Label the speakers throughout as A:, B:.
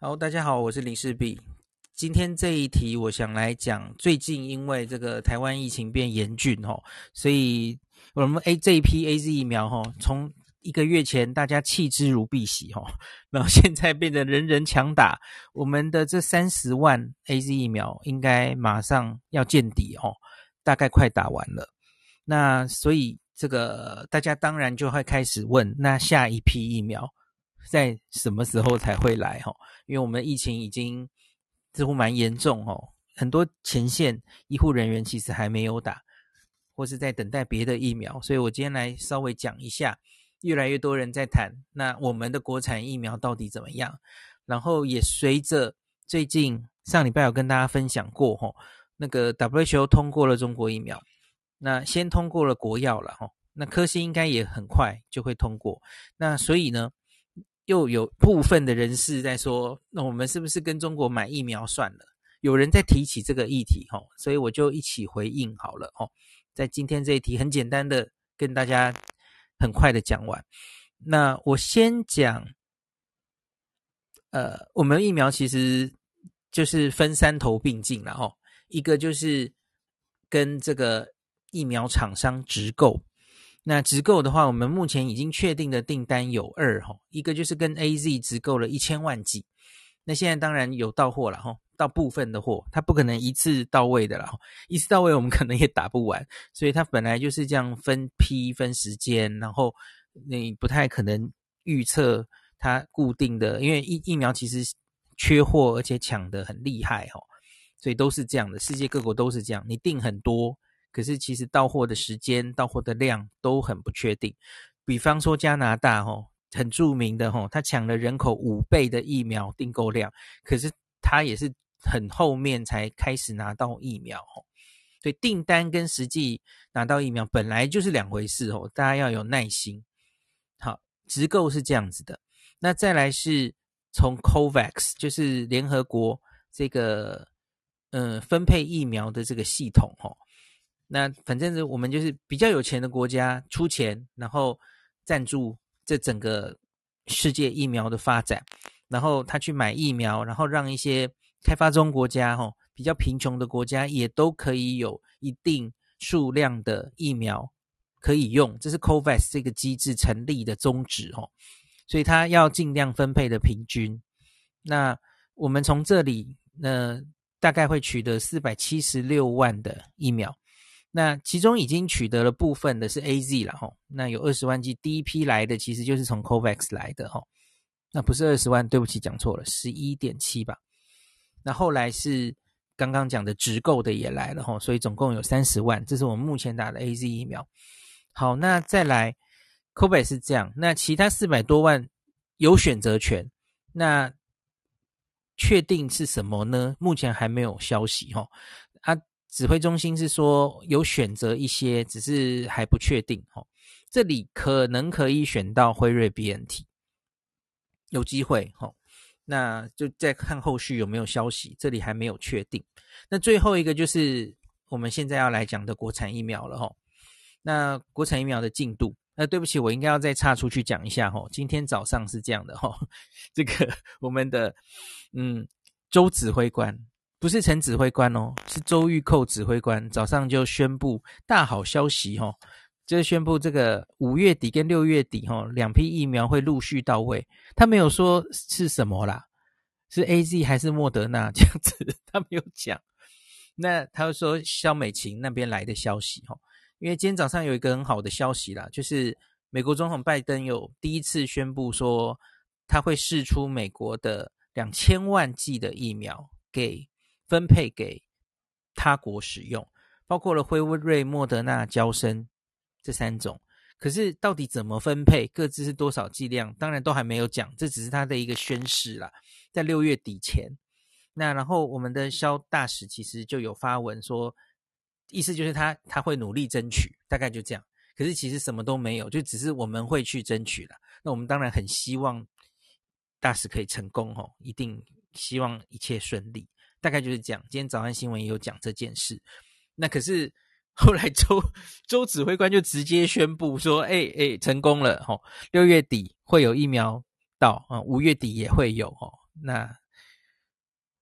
A: 好，大家好，我是林氏璧。今天这一题，我想来讲，最近因为这个台湾疫情变严峻哦，所以我们 A 这一批 AZ 疫苗哈，从一个月前大家弃之如敝屣哈，然后现在变得人人抢打，我们的这三十万 AZ 疫苗应该马上要见底哦，大概快打完了。那所以这个大家当然就会开始问，那下一批疫苗在什么时候才会来哈？因为我们疫情已经似乎蛮严重哦，很多前线医护人员其实还没有打，或是在等待别的疫苗，所以我今天来稍微讲一下，越来越多人在谈，那我们的国产疫苗到底怎么样？然后也随着最近上礼拜有跟大家分享过吼，那个 WHO 通过了中国疫苗，那先通过了国药了吼，那科兴应该也很快就会通过，那所以呢，又有部分的人士在说，那我们是不是跟中国买疫苗算了？有人在提起这个议题，吼，所以我就一起回应好了，吼，在今天这一题很简单的跟大家很快的讲完。那我先讲，呃，我们疫苗其实就是分三头并进了，吼，一个就是跟这个疫苗厂商直购。那直购的话，我们目前已经确定的订单有二哈，一个就是跟 AZ 直购了一千万剂，那现在当然有到货了哈，到部分的货，它不可能一次到位的了，一次到位我们可能也打不完，所以它本来就是这样分批分时间，然后你不太可能预测它固定的，因为疫疫苗其实缺货而且抢得很厉害哈，所以都是这样的，世界各国都是这样，你订很多。可是其实到货的时间、到货的量都很不确定。比方说加拿大吼，很著名的吼，他抢了人口五倍的疫苗订购量，可是他也是很后面才开始拿到疫苗吼。所以订单跟实际拿到疫苗本来就是两回事吼，大家要有耐心。好，直购是这样子的。那再来是从 COVAX，就是联合国这个嗯分配疫苗的这个系统吼。那反正是我们就是比较有钱的国家出钱，然后赞助这整个世界疫苗的发展，然后他去买疫苗，然后让一些开发中国家、吼比较贫穷的国家也都可以有一定数量的疫苗可以用，这是 COVAX 这个机制成立的宗旨，吼，所以他要尽量分配的平均。那我们从这里，那大概会取得四百七十六万的疫苗。那其中已经取得了部分的是 AZ 了吼，那有二十万剂，第一批来的其实就是从 COVAX 来的吼，那不是二十万，对不起，讲错了，十一点七吧。那后来是刚刚讲的直购的也来了吼，所以总共有三十万，这是我们目前打的 AZ 疫苗。好，那再来 COVAX 是这样，那其他四百多万有选择权，那确定是什么呢？目前还没有消息吼。指挥中心是说有选择一些，只是还不确定哦。这里可能可以选到辉瑞 BNT，有机会哦。那就再看后续有没有消息，这里还没有确定。那最后一个就是我们现在要来讲的国产疫苗了哦。那国产疫苗的进度，那对不起，我应该要再岔出去讲一下哦。今天早上是这样的哦，这个我们的嗯周指挥官。不是陈指挥官哦，是周玉蔻指挥官早上就宣布大好消息哦，就是宣布这个五月底跟六月底哦，两批疫苗会陆续到位。他没有说是什么啦，是 AZ 还是莫德纳 这样子，他没有讲。那他又说萧美琴那边来的消息哦，因为今天早上有一个很好的消息啦，就是美国总统拜登有第一次宣布说他会试出美国的两千万剂的疫苗给。分配给他国使用，包括了辉瑞、莫德纳、交生这三种。可是到底怎么分配，各自是多少剂量，当然都还没有讲。这只是他的一个宣示啦，在六月底前。那然后我们的肖大使其实就有发文说，意思就是他他会努力争取，大概就这样。可是其实什么都没有，就只是我们会去争取了。那我们当然很希望大使可以成功哦，一定希望一切顺利。大概就是讲，今天早安新闻也有讲这件事。那可是后来周周指挥官就直接宣布说：“哎、欸、哎、成功了！吼，六月底会有疫苗到啊，五月底也会有哦。那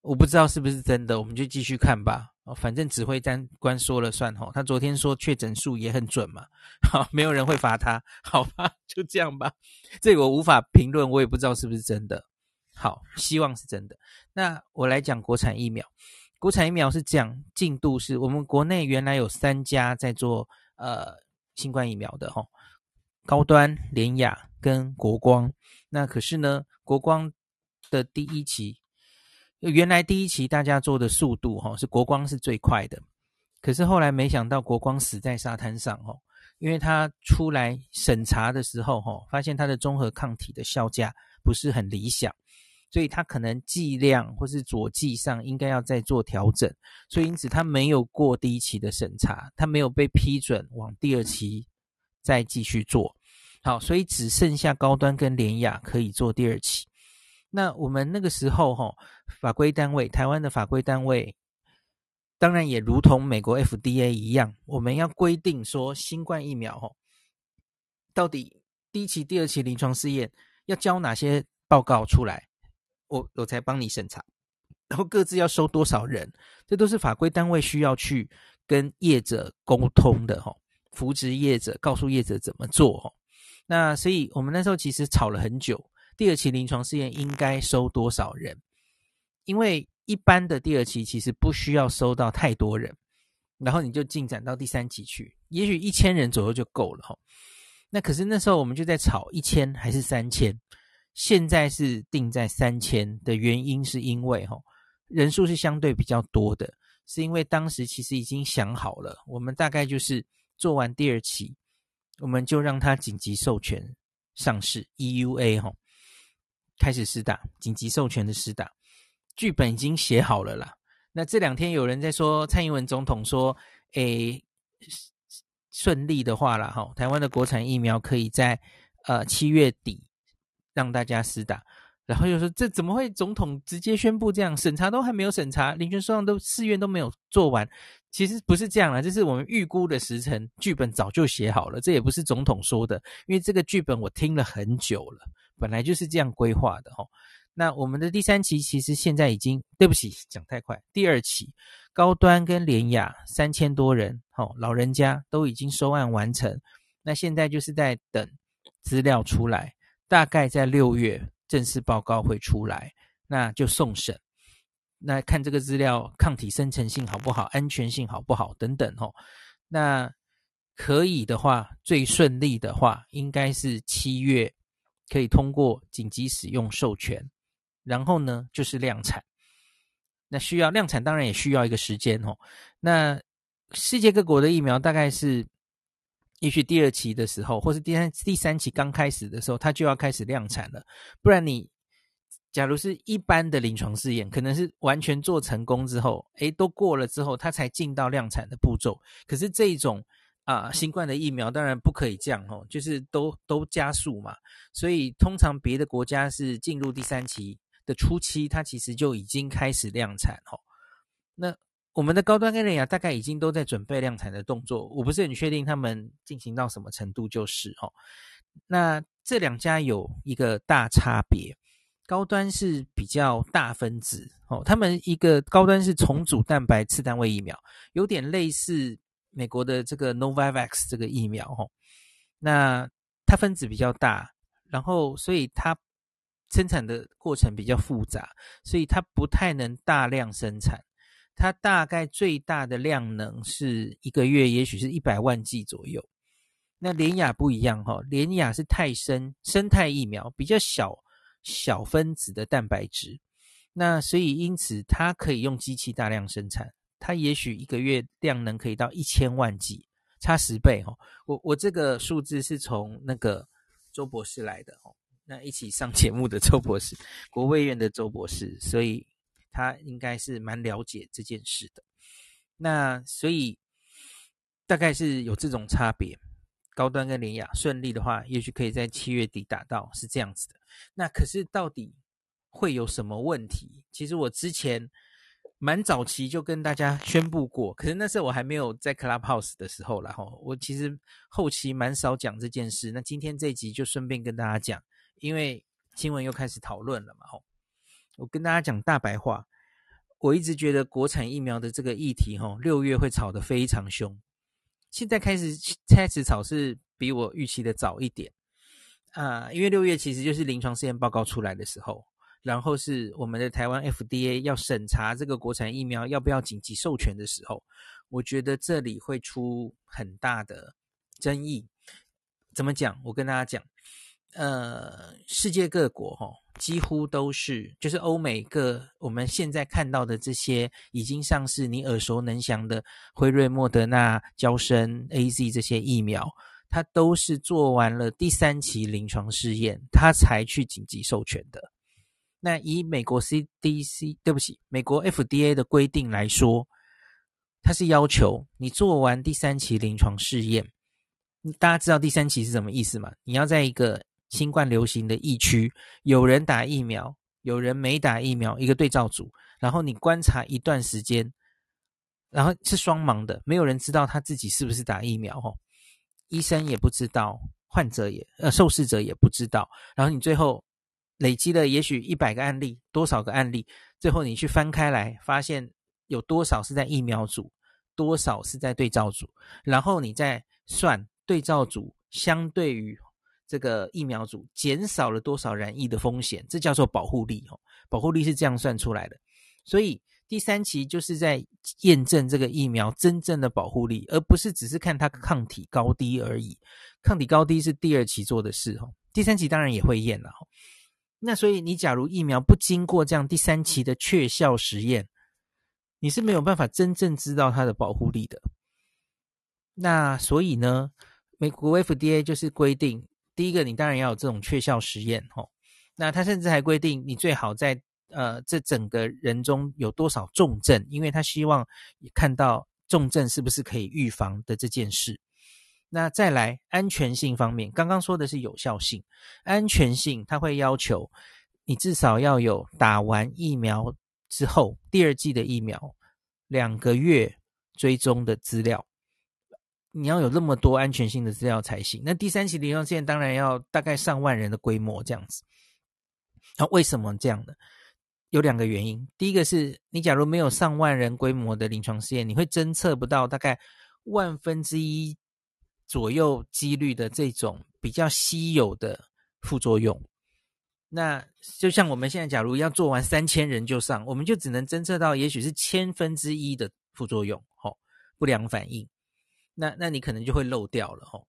A: 我不知道是不是真的，我们就继续看吧。反正指挥单官说了算哈。他昨天说确诊数也很准嘛，好，没有人会罚他，好吧，就这样吧。这个我无法评论，我也不知道是不是真的。好，希望是真的。那我来讲国产疫苗。国产疫苗是这样，进度是我们国内原来有三家在做呃新冠疫苗的哈，高端、联雅跟国光。那可是呢，国光的第一期。原来第一期大家做的速度哈是国光是最快的，可是后来没想到国光死在沙滩上哦，因为他出来审查的时候哈，发现他的综合抗体的效价不是很理想，所以他可能剂量或是佐剂上应该要再做调整，所以因此他没有过第一期的审查，他没有被批准往第二期再继续做，好，所以只剩下高端跟联雅可以做第二期。那我们那个时候哈，法规单位，台湾的法规单位，当然也如同美国 FDA 一样，我们要规定说，新冠疫苗哈，到底第一期、第二期临床试验要交哪些报告出来，我我才帮你审查，然后各自要收多少人，这都是法规单位需要去跟业者沟通的哈，扶植业者，告诉业者怎么做哈。那所以我们那时候其实吵了很久。第二期临床试验应该收多少人？因为一般的第二期其实不需要收到太多人，然后你就进展到第三期去，也许一千人左右就够了哈。那可是那时候我们就在吵一千还是三千，现在是定在三千的原因是因为哈人数是相对比较多的，是因为当时其实已经想好了，我们大概就是做完第二期，我们就让它紧急授权上市 EUA 哈。开始施打紧急授权的施打，剧本已经写好了啦。那这两天有人在说，蔡英文总统说：“诶，顺利的话啦，哈，台湾的国产疫苗可以在呃七月底让大家施打。”然后又说：“这怎么会？总统直接宣布这样，审查都还没有审查，林权说都试验都没有做完。其实不是这样啦，这是我们预估的时辰，剧本早就写好了。这也不是总统说的，因为这个剧本我听了很久了。”本来就是这样规划的齁，那我们的第三期其实现在已经，对不起，讲太快。第二期高端跟联雅三千多人，齁，老人家都已经收案完成，那现在就是在等资料出来，大概在六月正式报告会出来，那就送审，那看这个资料抗体生成性好不好，安全性好不好等等哦，那可以的话，最顺利的话，应该是七月。可以通过紧急使用授权，然后呢就是量产。那需要量产，当然也需要一个时间哦。那世界各国的疫苗大概是，也许第二期的时候，或是第三第三期刚开始的时候，它就要开始量产了。不然你假如是一般的临床试验，可能是完全做成功之后，诶，都过了之后，它才进到量产的步骤。可是这种。啊，新冠的疫苗当然不可以这样哦，就是都都加速嘛。所以通常别的国家是进入第三期的初期，它其实就已经开始量产哦。那我们的高端跟联亚大概已经都在准备量产的动作，我不是很确定他们进行到什么程度，就是哦。那这两家有一个大差别，高端是比较大分子哦，他们一个高端是重组蛋白次单位疫苗，有点类似。美国的这个 Novavax 这个疫苗，哦，那它分子比较大，然后所以它生产的过程比较复杂，所以它不太能大量生产。它大概最大的量能是一个月，也许是一百万剂左右。那联雅不一样，哈，联雅是泰生生态疫苗，比较小小分子的蛋白质，那所以因此它可以用机器大量生产。它也许一个月量能可以到一千万剂，差十倍哦。我我这个数字是从那个周博士来的哦，那一起上节目的周博士，国卫院的周博士，所以他应该是蛮了解这件事的。那所以大概是有这种差别，高端跟联雅顺利的话，也许可以在七月底达到，是这样子的。那可是到底会有什么问题？其实我之前。蛮早期就跟大家宣布过，可是那时候我还没有在 Clubhouse 的时候然后。我其实后期蛮少讲这件事。那今天这一集就顺便跟大家讲，因为新闻又开始讨论了嘛。我跟大家讲大白话，我一直觉得国产疫苗的这个议题，哈，六月会吵得非常凶。现在开始开始吵是比我预期的早一点啊，因为六月其实就是临床试验报告出来的时候，然后是我们的台湾 FDA 要审查这个国产疫苗要不要紧急授权的时候，我觉得这里会出很大的争议。怎么讲？我跟大家讲，呃，世界各国哈。几乎都是，就是欧美各我们现在看到的这些已经上市、你耳熟能详的辉瑞、莫德纳、娇生、AZ 这些疫苗，它都是做完了第三期临床试验，它才去紧急授权的。那以美国 CDC，对不起，美国 FDA 的规定来说，它是要求你做完第三期临床试验。大家知道第三期是什么意思吗？你要在一个新冠流行的疫区，有人打疫苗，有人没打疫苗，一个对照组，然后你观察一段时间，然后是双盲的，没有人知道他自己是不是打疫苗，吼，医生也不知道，患者也呃受试者也不知道，然后你最后累积了也许一百个案例，多少个案例，最后你去翻开来，发现有多少是在疫苗组，多少是在对照组，然后你再算对照组相对于。这个疫苗组减少了多少染疫的风险？这叫做保护力哦，保护力是这样算出来的。所以第三期就是在验证这个疫苗真正的保护力，而不是只是看它抗体高低而已。抗体高低是第二期做的事哦，第三期当然也会验了。那所以你假如疫苗不经过这样第三期的确效实验，你是没有办法真正知道它的保护力的。那所以呢，美国 FDA 就是规定。第一个，你当然要有这种确效实验，吼。那他甚至还规定，你最好在呃这整个人中有多少重症，因为他希望看到重症是不是可以预防的这件事。那再来安全性方面，刚刚说的是有效性，安全性他会要求你至少要有打完疫苗之后第二季的疫苗两个月追踪的资料。你要有那么多安全性的资料才行。那第三期临床试验当然要大概上万人的规模这样子。那为什么这样呢？有两个原因。第一个是你假如没有上万人规模的临床试验，你会侦测不到大概万分之一左右几率的这种比较稀有的副作用。那就像我们现在假如要做完三千人就上，我们就只能侦测到也许是千分之一的副作用，吼，不良反应。那那你可能就会漏掉了吼，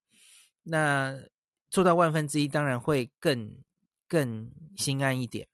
A: 那做到万分之一，当然会更更心安一点。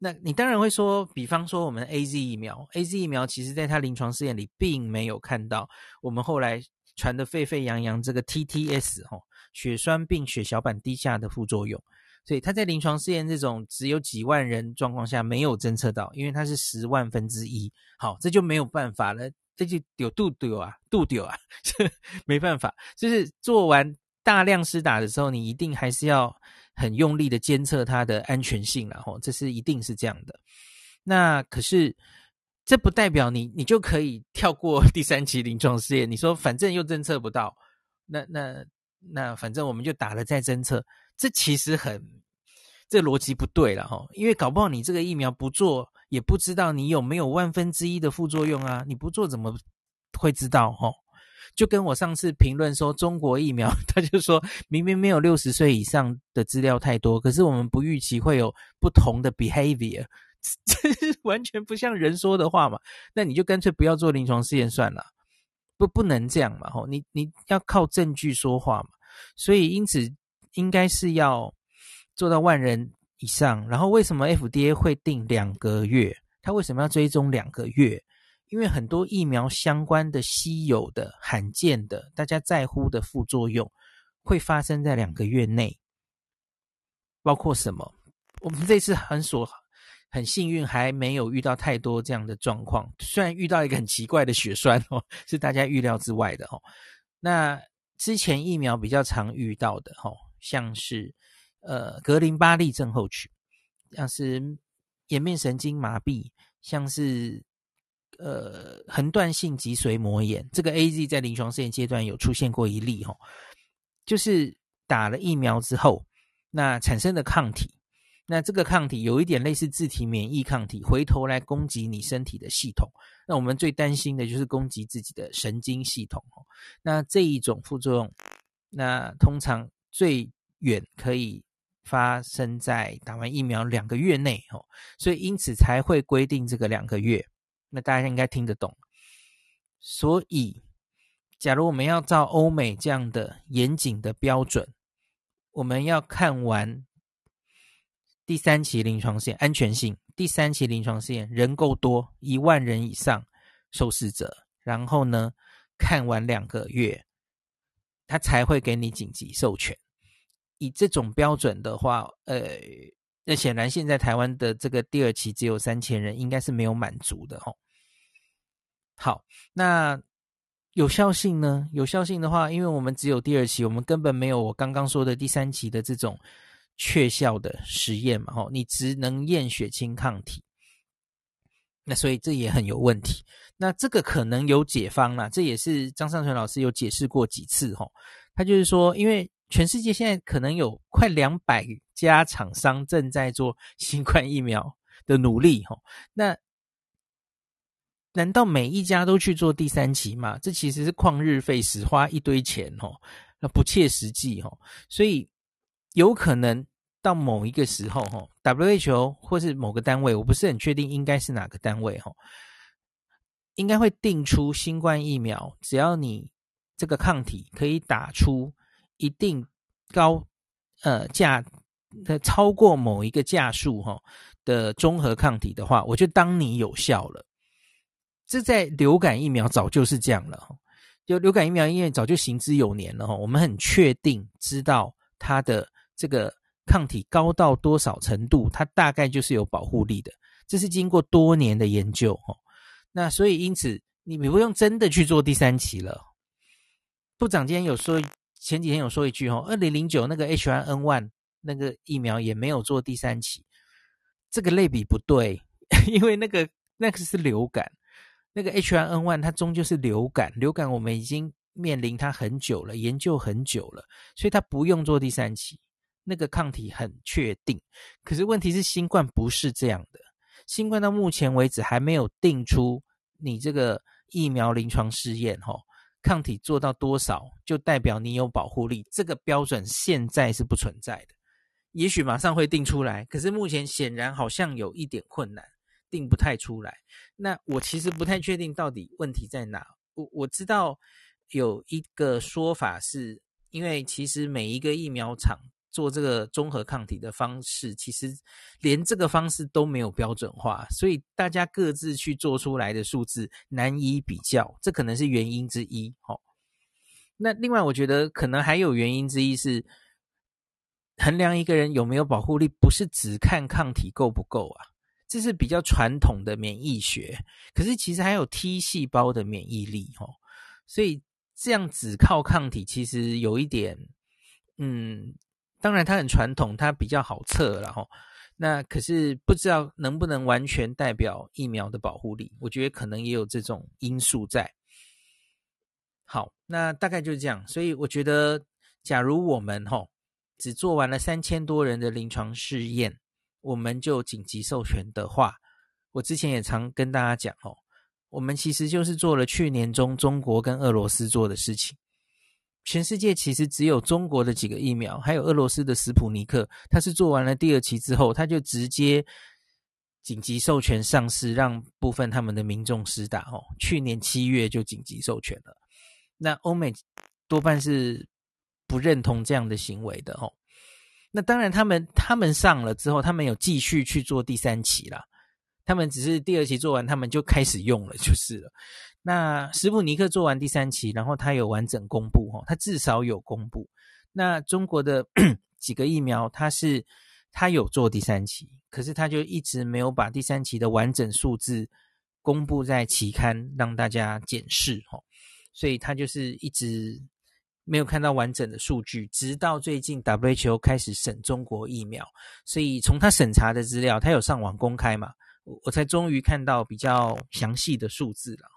A: 那你当然会说，比方说我们 AZ 疫苗，AZ 疫苗其实在它临床试验里并没有看到我们后来传的沸沸扬扬这个 TTS 吼，血栓并血小板低下的副作用，所以它在临床试验这种只有几万人状况下没有侦测到，因为它是十万分之一，好，这就没有办法了。这就丢杜丢啊，杜丢啊，没办法，就是做完大量施打的时候，你一定还是要很用力的监测它的安全性，然后这是一定是这样的。那可是这不代表你你就可以跳过 第三期临床试验。你说反正又侦测不到，那那那反正我们就打了再侦测，这其实很这逻辑不对了哈，因为搞不好你这个疫苗不做。也不知道你有没有万分之一的副作用啊？你不做怎么会知道？哦，就跟我上次评论说中国疫苗，他就说明明没有六十岁以上的资料太多，可是我们不预期会有不同的 behavior，这是完全不像人说的话嘛？那你就干脆不要做临床试验算了，不不能这样嘛？齁，你你要靠证据说话嘛？所以因此应该是要做到万人。以上，然后为什么 FDA 会定两个月？它为什么要追踪两个月？因为很多疫苗相关的稀有的、罕见的、大家在乎的副作用会发生在两个月内。包括什么？我们这次很所很幸运，还没有遇到太多这样的状况。虽然遇到一个很奇怪的血栓哦，是大家预料之外的哦。那之前疫苗比较常遇到的哦，像是。呃，格林巴利症候群，像是颜面神经麻痹，像是呃横断性脊髓膜炎，这个 AZ 在临床试验阶段有出现过一例哈，就是打了疫苗之后，那产生的抗体，那这个抗体有一点类似自体免疫抗体，回头来攻击你身体的系统。那我们最担心的就是攻击自己的神经系统哦。那这一种副作用，那通常最远可以发生在打完疫苗两个月内哦。所以因此才会规定这个两个月。那大家应该听得懂。所以，假如我们要照欧美这样的严谨的标准，我们要看完。第三期临床试验安全性，第三期临床试验人够多，一万人以上受试者，然后呢，看完两个月，他才会给你紧急授权。以这种标准的话，呃，那显然现在台湾的这个第二期只有三千人，应该是没有满足的哦。好，那有效性呢？有效性的话，因为我们只有第二期，我们根本没有我刚刚说的第三期的这种。确效的实验嘛，吼，你只能验血清抗体，那所以这也很有问题。那这个可能有解方啦，这也是张上淳老师有解释过几次，吼，他就是说，因为全世界现在可能有快两百家厂商正在做 新冠疫苗的努力，吼，那难道每一家都去做第三期吗？这其实是旷日费时，花一堆钱，吼，那不切实际，吼，所以。有可能到某一个时候，哈，WHO 或是某个单位，我不是很确定应该是哪个单位，哈，应该会定出新冠疫苗，只要你这个抗体可以打出一定高呃价的超过某一个价数，哈的综合抗体的话，我就当你有效了。这在流感疫苗早就是这样了，就流感疫苗因为早就行之有年了，哈，我们很确定知道它的。这个抗体高到多少程度，它大概就是有保护力的。这是经过多年的研究哦。那所以因此，你你不用真的去做第三期了。部长今天有说，前几天有说一句哦，二零零九那个 H1N1 那个疫苗也没有做第三期，这个类比不对，因为那个那个是流感，那个 H1N1 它终究是流感，流感我们已经面临它很久了，研究很久了，所以它不用做第三期。那个抗体很确定，可是问题是新冠不是这样的。新冠到目前为止还没有定出你这个疫苗临床试验，吼，抗体做到多少就代表你有保护力，这个标准现在是不存在的。也许马上会定出来，可是目前显然好像有一点困难，定不太出来。那我其实不太确定到底问题在哪。我我知道有一个说法是，因为其实每一个疫苗厂。做这个综合抗体的方式，其实连这个方式都没有标准化，所以大家各自去做出来的数字难以比较，这可能是原因之一。哦，那另外我觉得可能还有原因之一是，衡量一个人有没有保护力，不是只看抗体够不够啊，这是比较传统的免疫学。可是其实还有 T 细胞的免疫力，哦，所以这样只靠抗体其实有一点，嗯。当然，它很传统，它比较好测，然后那可是不知道能不能完全代表疫苗的保护力。我觉得可能也有这种因素在。好，那大概就是这样。所以我觉得，假如我们吼只做完了三千多人的临床试验，我们就紧急授权的话，我之前也常跟大家讲哦，我们其实就是做了去年中中国跟俄罗斯做的事情。全世界其实只有中国的几个疫苗，还有俄罗斯的斯普尼克，它是做完了第二期之后，它就直接紧急授权上市，让部分他们的民众施打。哦，去年七月就紧急授权了。那欧美多半是不认同这样的行为的。哦，那当然他们他们上了之后，他们有继续去做第三期啦。他们只是第二期做完，他们就开始用了，就是了。那史普尼克做完第三期，然后他有完整公布哈，他至少有公布。那中国的 几个疫苗，他是他有做第三期，可是他就一直没有把第三期的完整数字公布在期刊让大家检视哈，所以他就是一直没有看到完整的数据，直到最近 WHO 开始审中国疫苗，所以从他审查的资料，他有上网公开嘛，我才终于看到比较详细的数字了。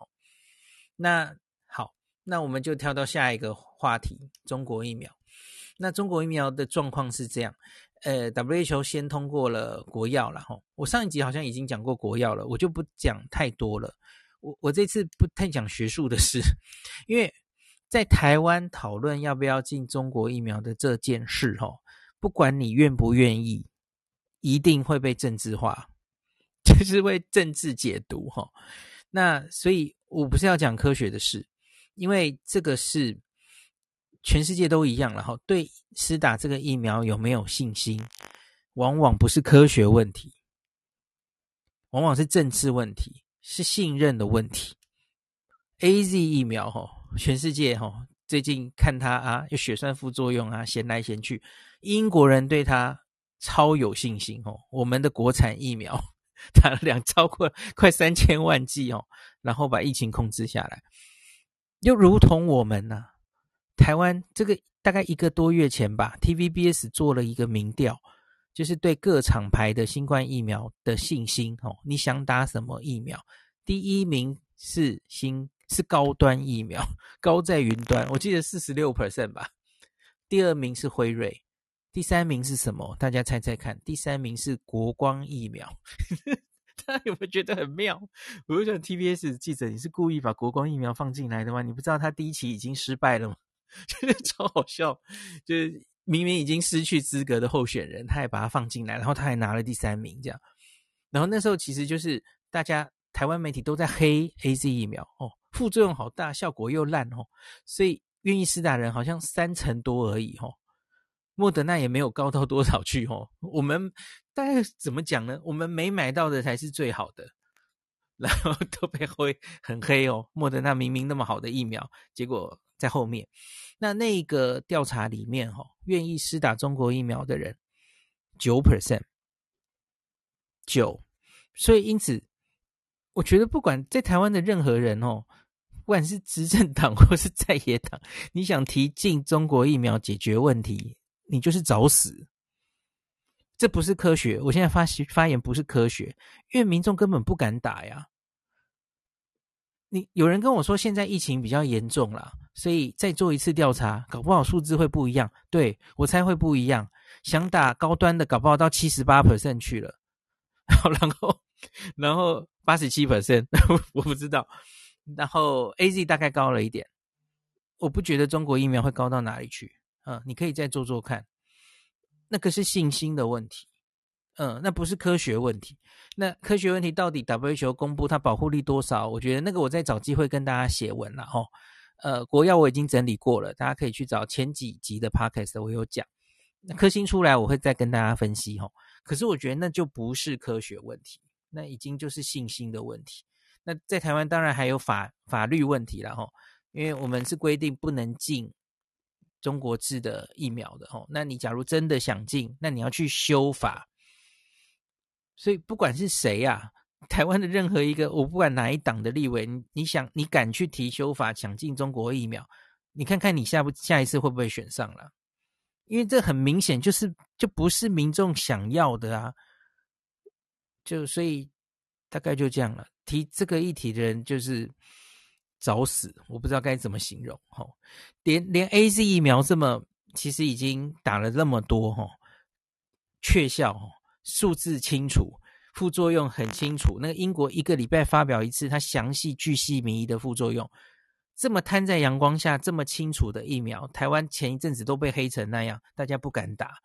A: 那好，那我们就跳到下一个话题，中国疫苗。那中国疫苗的状况是这样，呃，WHO 先通过了国药了哈。我上一集好像已经讲过国药了，我就不讲太多了。我我这次不太讲学术的事，因为在台湾讨论要不要进中国疫苗的这件事哈，不管你愿不愿意，一定会被政治化，就是为政治解读哈。那所以我不是要讲科学的事，因为这个是。全世界都一样了哈，对施打这个疫苗有没有信心，往往不是科学问题，往往是政治问题，是信任的问题。AZ 疫苗哈，全世界哈，最近看它啊，有血栓副作用啊，闲来闲去，英国人对它超有信心哦。我们的国产疫苗打了两超过快三千万剂哦，然后把疫情控制下来，又如同我们呢、台湾这个大概一个多月前吧，TVBS 做了一个民调，就是对各厂牌的新冠疫苗的信心哦。你想打什么疫苗？第一名是新是高端疫苗，高在云端，我记得四十六 percent 吧。第二名是辉瑞，第三名是什么？大家猜猜看，第三名是国光疫苗。大家有没有觉得很妙？我就想 TBS 记者，你是故意把国光疫苗放进来的吗？你不知道他第一期已经失败了吗？真 的超好笑，就是明明已经失去资格的候选人，他还把他放进来，然后他还拿了第三名，这样。然后那时候其实就是大家台湾媒体都在黑 AZ 疫苗哦，副作用好大，效果又烂哦，所以愿意施打人好像三成多而已哦。莫德纳也没有高到多少去哦。我们大概怎么讲呢？我们没买到的才是最好的，然后 都被灰很黑哦。莫德纳明明那么好的疫苗，结果。在后面，那那个调查里面，哈，愿意施打中国疫苗的人九 percent，九，所以因此，我觉得不管在台湾的任何人哦，不管是执政党 或是在野党，你想提进中国疫苗解决问题，你就是找死，这不是科学。我现在发发言不是科学，因为民众根本不敢打呀。你有人跟我说，现在疫情比较严重啦，所以再做一次调查，搞不好数字会不一样。对，我猜会不一样。想打高端的，搞不好到七十八 percent 去了，然后然后八十七 percent，我不知道。然后 AZ 大概高了一点，我不觉得中国疫苗会高到哪里去。嗯，你可以再做做看，那个是信心的问题。嗯，那不是科学问题。那科学问题到底 WHO 公布它保护力多少？我觉得那个我再找机会跟大家写文了哈。呃，国药我已经整理过了，大家可以去找前几集的 Podcast，我有讲。那科兴出来我会再跟大家分析哈。可是我觉得那就不是科学问题，那已经就是信心的问题。那在台湾当然还有法法律问题了哈，因为我们是规定不能进中国制的疫苗的哦。那你假如真的想进，那你要去修法。所以不管是谁呀、啊，台湾的任何一个，我不管哪一党的立委，你你想你敢去提修法抢进中国疫苗，你看看你下不下一次会不会选上了？因为这很明显就是就不是民众想要的啊，就所以大概就这样了。提这个议题的人就是找死，我不知道该怎么形容。吼，连连 AZ 疫苗这么其实已经打了那么多，吼，确效，吼。数字清楚，副作用很清楚。那个英国一个礼拜发表一次，它详细巨细靡遗的副作用，这么摊在阳光下，这么清楚的疫苗，台湾前一阵子都被黑成那样，大家不敢打，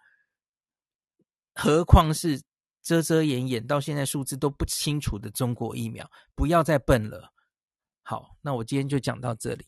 A: 何况是遮遮掩掩到现在数字都不清楚的中国疫苗，不要再笨了。好，那我今天就讲到这里。